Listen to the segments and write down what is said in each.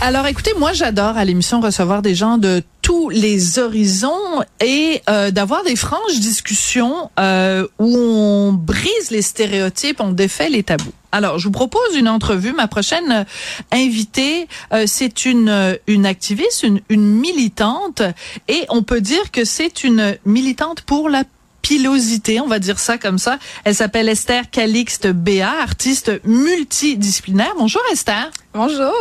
Alors écoutez, moi j'adore à l'émission recevoir des gens de tous les horizons et euh, d'avoir des franches discussions euh, où on brise les stéréotypes, on défait les tabous. Alors, je vous propose une entrevue. Ma prochaine invitée, euh, c'est une une activiste, une, une militante, et on peut dire que c'est une militante pour la pilosité, on va dire ça comme ça. Elle s'appelle Esther Calixte Béa, artiste multidisciplinaire. Bonjour Esther. Bonjour.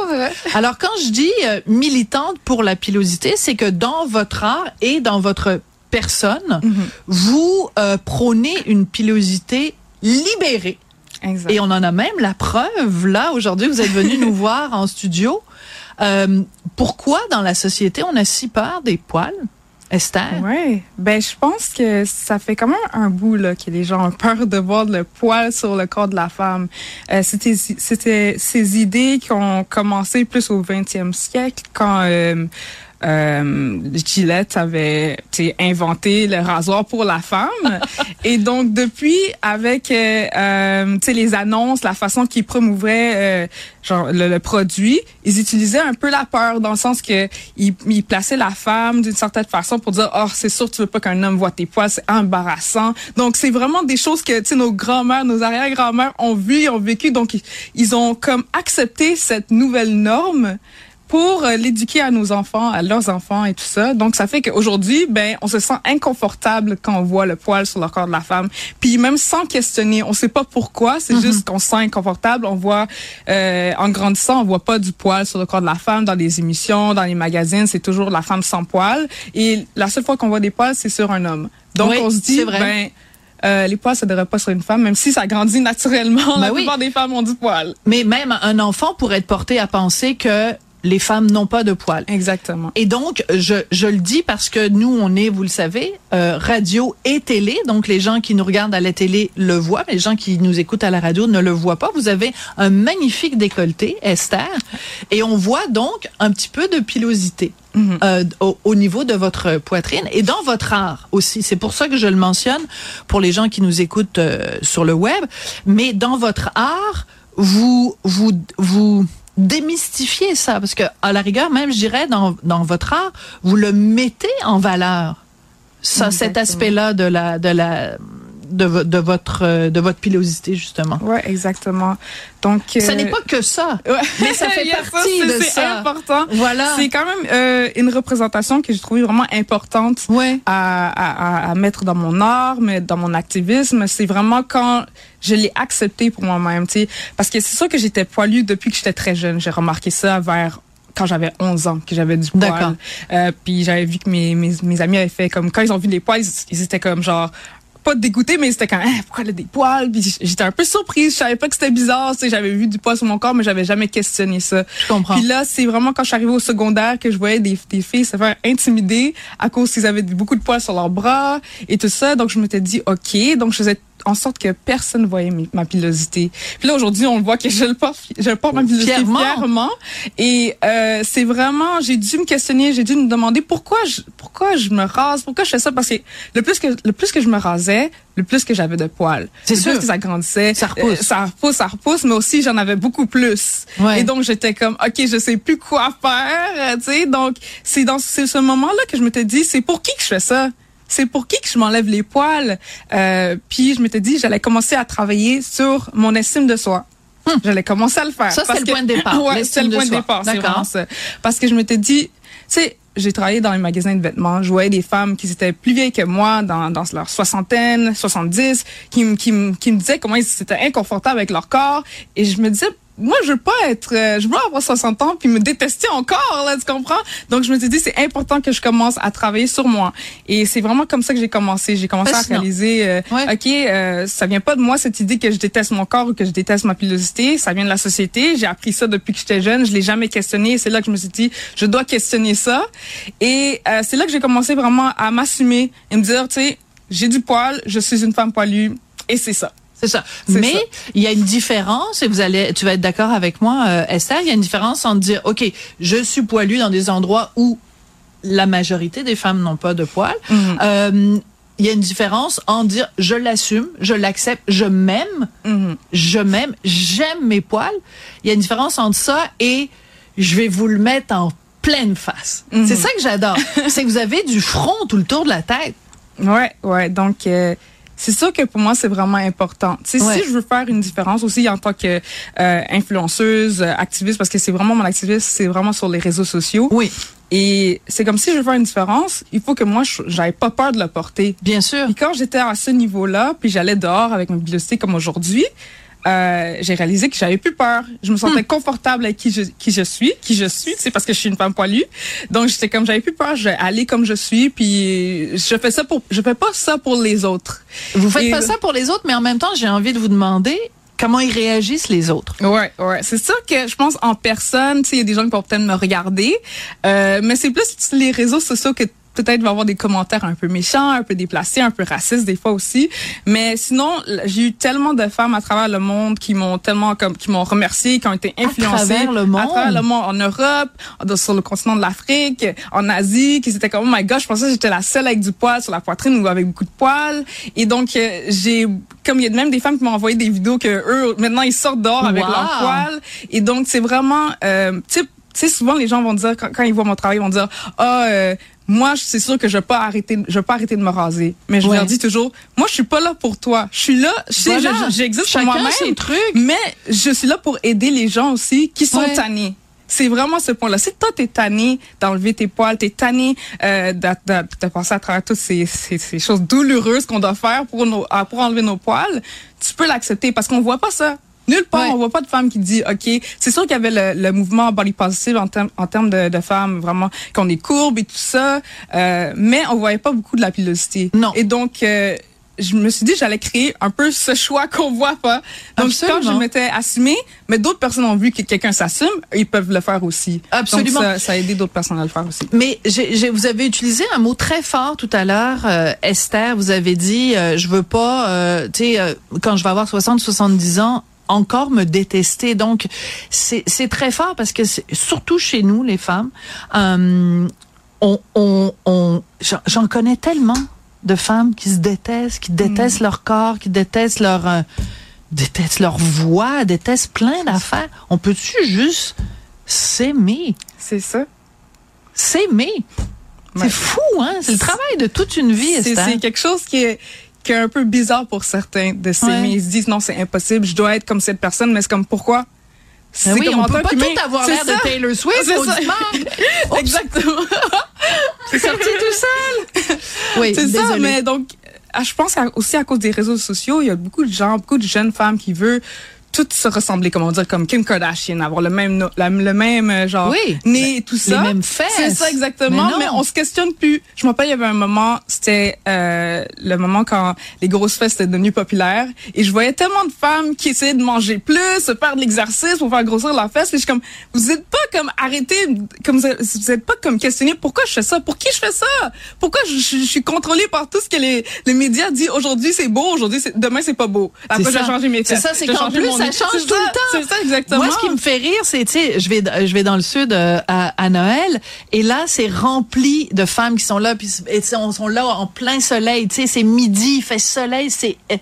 Alors quand je dis euh, militante pour la pilosité, c'est que dans votre art et dans votre personne, vous euh, prônez une pilosité libérée. Exact. Et on en a même la preuve. Là, aujourd'hui, vous êtes venu nous voir en studio. Euh, pourquoi dans la société on a si peur des poils, Esther? Ouais. Ben, je pense que ça fait quand même un bout là que les gens ont peur de voir le poil sur le corps de la femme. Euh, c'était c'était ces idées qui ont commencé plus au 20e siècle quand euh, euh, Gillette avait inventé le rasoir pour la femme. Et donc depuis avec euh, euh, les annonces la façon qu'ils promouvraient euh, genre le, le produit ils utilisaient un peu la peur dans le sens que ils, ils plaçaient la femme d'une certaine façon pour dire oh c'est sûr tu veux pas qu'un homme voit tes poils c'est embarrassant donc c'est vraiment des choses que nos grands-mères nos arrière-grands-mères ont vu ont vécu. Donc ils ont comme accepté cette nouvelle norme pour euh, l'éduquer à nos enfants, à leurs enfants et tout ça. Donc, ça fait qu'aujourd'hui, ben, on se sent inconfortable quand on voit le poil sur le corps de la femme. Puis même sans questionner, on sait pas pourquoi, c'est juste qu'on se sent inconfortable. On voit, euh, en grandissant, on voit pas du poil sur le corps de la femme dans les émissions, dans les magazines. C'est toujours la femme sans poil. Et la seule fois qu'on voit des poils, c'est sur un homme. Donc, Oui, on se dit, vrai. ben, euh, les poils, ça devrait pas sur une femme, même si ça grandit naturellement. Ben la oui. plupart des femmes ont du poil. Mais même un enfant pourrait être porté à penser que les femmes n'ont pas de poils. Exactement. Et donc, je, je le dis parce que nous, on est, vous le savez, euh, radio et télé. Donc, les gens qui nous regardent à la télé le voient, mais les gens qui nous écoutent à la radio ne le voient pas. Vous avez un magnifique décolleté, Esther, et on voit donc un petit peu de pilosité. Mhm. euh, au, au niveau de votre poitrine et dans votre art aussi. C'est pour ça que je le mentionne pour les gens qui nous écoutent euh, sur le web. Mais dans votre art, vous vous vous démystifiez ça parce que à la rigueur même, je dirais dans dans votre art, vous le mettez en valeur. Ça, cet aspect-là de la de la de, vo- de votre euh, de votre pilosité justement. Ouais, exactement. Donc, Ça euh, n'est pas que ça, Ouais. mais ça fait partie c'est- de c'est ça. important. Voilà. C'est quand même euh, une représentation que j'ai trouvée vraiment importante Ouais. à, à, à- mettre dans mon art, mais dans mon activisme. C'est vraiment quand je l'ai accepté pour moi-même, tu sais. Parce que c'est sûr que j'étais poilue depuis que j'étais très jeune. J'ai remarqué ça vers quand j'avais 11 ans, que j'avais du D'accord. poil. Euh, puis j'avais vu que mes, mes, mes amis avaient fait comme, quand ils ont vu les poils, ils, ils étaient comme genre, pas dégoûtés, mais c'était comme, Hein, pourquoi elle a des poils? Puis j'étais un peu surprise. Je savais pas que c'était bizarre. Tu sais, j'avais vu du poil sur mon corps, mais j'avais jamais questionné ça. Je comprends. Puis là, c'est vraiment quand je suis arrivée au secondaire que je voyais des, des filles se faire intimider à cause qu'ils avaient beaucoup de poils sur leurs bras et tout ça. Donc, je m'étais dit, OK. Donc, je faisais en sorte que personne ne voyait ma pilosité. Puis là, aujourd'hui, on le voit que je le porte, je le porte ma pilosité Fièrement. fièrement. Et euh, c'est vraiment, j'ai dû me questionner, j'ai dû me demander pourquoi je, pourquoi je me rase, pourquoi je fais ça? Parce que le plus que, le plus que je me rasais, le plus que j'avais de poils. C'est sûr. plus que ça grandissait. Ça repousse. euh, ça repousse, ça repousse, mais aussi j'en avais beaucoup plus. Ouais. Et donc j'étais comme OK, je sais plus quoi faire, euh, tu sais. Donc c'est dans c'est ce moment-là que je m'étais dit c'est pour qui que je fais ça? C'est pour qui que je m'enlève les poils? Euh, puis je m'étais dit j'allais commencer à travailler sur mon estime de soi. J'allais commencer à le faire. Ça, c'est le que- point de départ, ouais, c'est le point de départ. C'est D'accord. vraiment ça. Parce que je m'étais dit, tu sais, j'ai travaillé dans les magasins de vêtements. Je voyais des femmes qui étaient plus vieilles que moi, dans, dans leur soixantaine, 70, qui, me- qui, qui me disaient comment ils étaient inconfortables avec leur corps. Et je me disais, moi, je veux pas être, euh, je veux avoir 60 ans puis me détester encore, là, tu comprends? Donc, je me suis dit, c'est important que je commence à travailler sur moi. Et c'est vraiment comme ça que j'ai commencé. J'ai commencé Fascinant. à réaliser, euh, Ouais. OK, euh, ça vient pas de moi, cette idée que je déteste mon corps ou que je déteste ma pilosité. Ça vient de la société. J'ai appris ça depuis que j'étais jeune. Je l'ai jamais questionné. C'est là que je me suis dit, je dois questionner ça. Et euh, c'est là que j'ai commencé vraiment à m'assumer et me dire, tu sais, j'ai du poil, je suis une femme poilue et c'est ça. C'est ça. Mais il y a une différence, et vous allez, tu vas être d'accord avec moi, euh, Esther, il y a une différence entre dire, OK, je suis poilu dans des endroits où la majorité des femmes n'ont pas de poils. Mhm. Euh, il y a une différence en dire je l'assume, je l'accepte, je m'aime, Mhm. je m'aime, j'aime mes poils. Il y a une différence entre ça et je vais vous le mettre en pleine face. Mhm. C'est ça que j'adore. c'est que vous avez du front tout le tour de la tête. Ouais, ouais. Donc, euh, c'est sûr que pour moi, c'est vraiment important. Tu sais, Ouais. si je veux faire une différence aussi en tant que euh, influenceuse, euh, activiste, parce que c'est vraiment mon activisme, c'est vraiment sur les réseaux sociaux. Oui, Et c'est comme si je veux faire une différence, il faut que moi, j'avais pas peur de le porter. bien sûr. Puis quand j'étais à ce niveau-là, puis j'allais dehors avec ma pilosité comme aujourd'hui, euh, j'ai réalisé que j'avais plus peur. Je me sentais confortable avec qui je, qui je suis, qui je suis, c'est parce que je suis une femme poilue. Donc j'étais comme j'avais plus peur, je vais aller comme je suis, puis je fais ça pour, je fais pas ça pour les autres. Vous faites Et- pas ça pour les autres, mais en même temps, j'ai envie de vous demander comment ils réagissent les autres. Ouais, ouais. C'est sûr que je pense en personne, tu sais, il y a des gens qui vont peut-être me regarder, euh, mais c'est plus les réseaux sociaux que peut-être va avoir des commentaires un peu méchants, un peu déplacés, un peu racistes des fois aussi. Mais sinon, j'ai eu tellement de femmes à travers le monde qui m'ont tellement comme qui m'ont remercié, qui ont été influencées travers le monde? à travers le monde en Europe, sur le continent de l'Afrique, en Asie, qui étaient comme oh my god, je pensais que j'étais la seule avec du poil sur la poitrine ou avec beaucoup de poils. Et donc euh, j'ai comme il y a même des femmes qui m'ont envoyé des vidéos que eux maintenant ils sortent dehors avec Wow. leurs poils. Et donc c'est vraiment euh, tu sais tu sais souvent les gens vont dire quand, quand ils voient mon travail ils vont dire ah euh, moi c'est sûr que je vais pas arrêter je vais pas arrêter de me raser mais je Ouais. leur dis toujours moi je suis pas là pour toi je suis là Voilà. je- je- j'existe pour moi-même mais je suis là pour aider les gens aussi qui sont Ouais. tannés. C'est vraiment ce point-là. Si toi, t'es tanné d'enlever tes poils, t'es tanné euh, de, de, de passer à travers toutes ces, ces, ces choses douloureuses qu'on doit faire pour, nos, ah, pour enlever nos poils, tu peux l'accepter parce qu'on voit pas ça. Nulle part, Ouais. on voit pas de femme qui dit, OK, c'est sûr qu'il y avait le, le mouvement body positive en, termes en termes de, de femmes, vraiment, qu'on est courbes et tout ça, euh, mais on voyait pas beaucoup de la pilosité. Non. Et donc, euh, je me suis dit j'allais créer un peu ce choix qu'on voit pas. Donc Absolument. quand je m'étais assumée, mais d'autres personnes ont vu que quelqu'un s'assume, ils peuvent le faire aussi. Absolument. Donc ça, ça a aidé d'autres personnes à le faire aussi. Mais j'ai- vous avez utilisé un mot très fort tout à l'heure, euh, Esther. Vous avez dit, euh, je veux pas, euh, tu sais, euh, quand je vais avoir 60, 70 ans, encore me détester. Donc, c'est, très fort parce que surtout chez nous, les femmes, euh, on, on, on, j'en, connais tellement de femmes qui se détestent, qui détestent leur corps, qui détestent leur, euh, détestent leur voix, détestent plein d'affaires. On peut-tu juste s'aimer? C'est ça. s'aimer? Ouais. C'est fou, hein? C'est le travail de toute une vie, c'est quelque chose qui est qui est un peu bizarre pour certains de s'aimer. Ouais. Ils se disent non, c'est impossible, je dois être comme cette personne, mais c'est comme pourquoi? Ben oui, comme on peut pas tout avoir C'est l'air de. Taylor Swift C'est Exactement. C'est sorti tout seul. Oui, C'est ça, mais donc, ah, je pense aussi à cause des réseaux sociaux, il y a beaucoup de gens, beaucoup de jeunes femmes qui veulent toutes se ressembler, comment dire, comme Kim Kardashian, avoir le même, no- la- le même euh, genre Oui. nez et tout ça. mêmes fesses. C'est ça exactement, Mais mais, on se questionne plus. Je me rappelle, il y avait un moment, c'était euh, le moment quand les grosses fesses étaient devenues populaires, et je voyais tellement de femmes qui essayaient de manger plus, de faire de l'exercice pour faire grossir leurs fesses, et je suis comme, vous êtes pas comme arrêtez, comme vous êtes, pas comme questionné pourquoi je fais ça, pour qui je fais ça, pourquoi je, je- je suis contrôlée par tout ce que les, les médias disent aujourd'hui c'est beau, aujourd'hui c'est demain c'est pas beau. Après C'est j'ai changé mes C'est fesses. ça, c'est qu'en plus, ça change tout ça, le temps. C'est ça exactement. Moi, ce qui me fait rire, c'est, tu sais, je vais, je vais dans le sud euh, à, à Noël, et là, c'est rempli de femmes qui sont là, puis et, on sont là en plein soleil, tu sais, c'est midi, il fait soleil, c'est euh,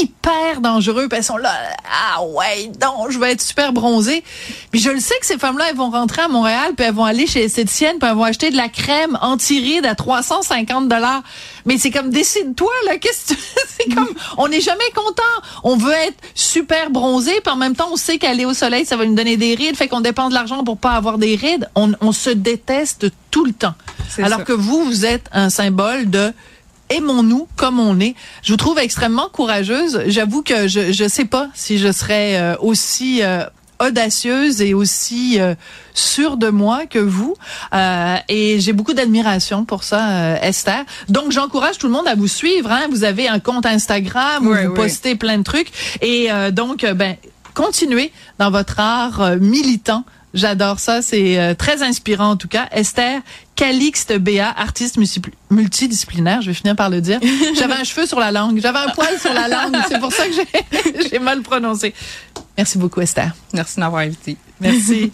hyper dangereux, puis elles sont là, ah ouais, donc, je vais être super bronzée. Puis je le sais que ces femmes-là, elles vont rentrer à Montréal, puis elles vont aller chez l'esthéticienne, puis elles vont acheter de la crème anti-rides à 350 dollars. Mais c'est comme, décide-toi, là, qu'est-ce que tu- c'est comme, on n'est jamais content. On veut être super bronzé, puis en même temps, on sait qu'aller au soleil, ça va nous donner des rides, fait qu'on dépense de l'argent pour pas avoir des rides. On, on se déteste tout le temps. Alors ça. que vous, vous êtes un symbole de aimons-nous comme on est. Je vous trouve extrêmement courageuse. J'avoue que je je sais pas si je serais euh, aussi euh, audacieuse et aussi euh, sûre de moi que vous. Euh, et j'ai beaucoup d'admiration pour ça, euh, Esther. Donc, j'encourage tout le monde à vous suivre. Hein. Vous avez un compte Instagram où vous postez plein de trucs. Et donc, ben, continuez dans votre art militant. J'adore ça, c'est euh, très inspirant en tout cas. Esther Calixte Béa, artiste multidisciplinaire, je vais finir par le dire. J'avais un cheveu sur la langue, j'avais un poil sur la langue, c'est pour ça que j'ai- mal prononcé. Merci beaucoup Esther. Merci de m'avoir invité. Merci.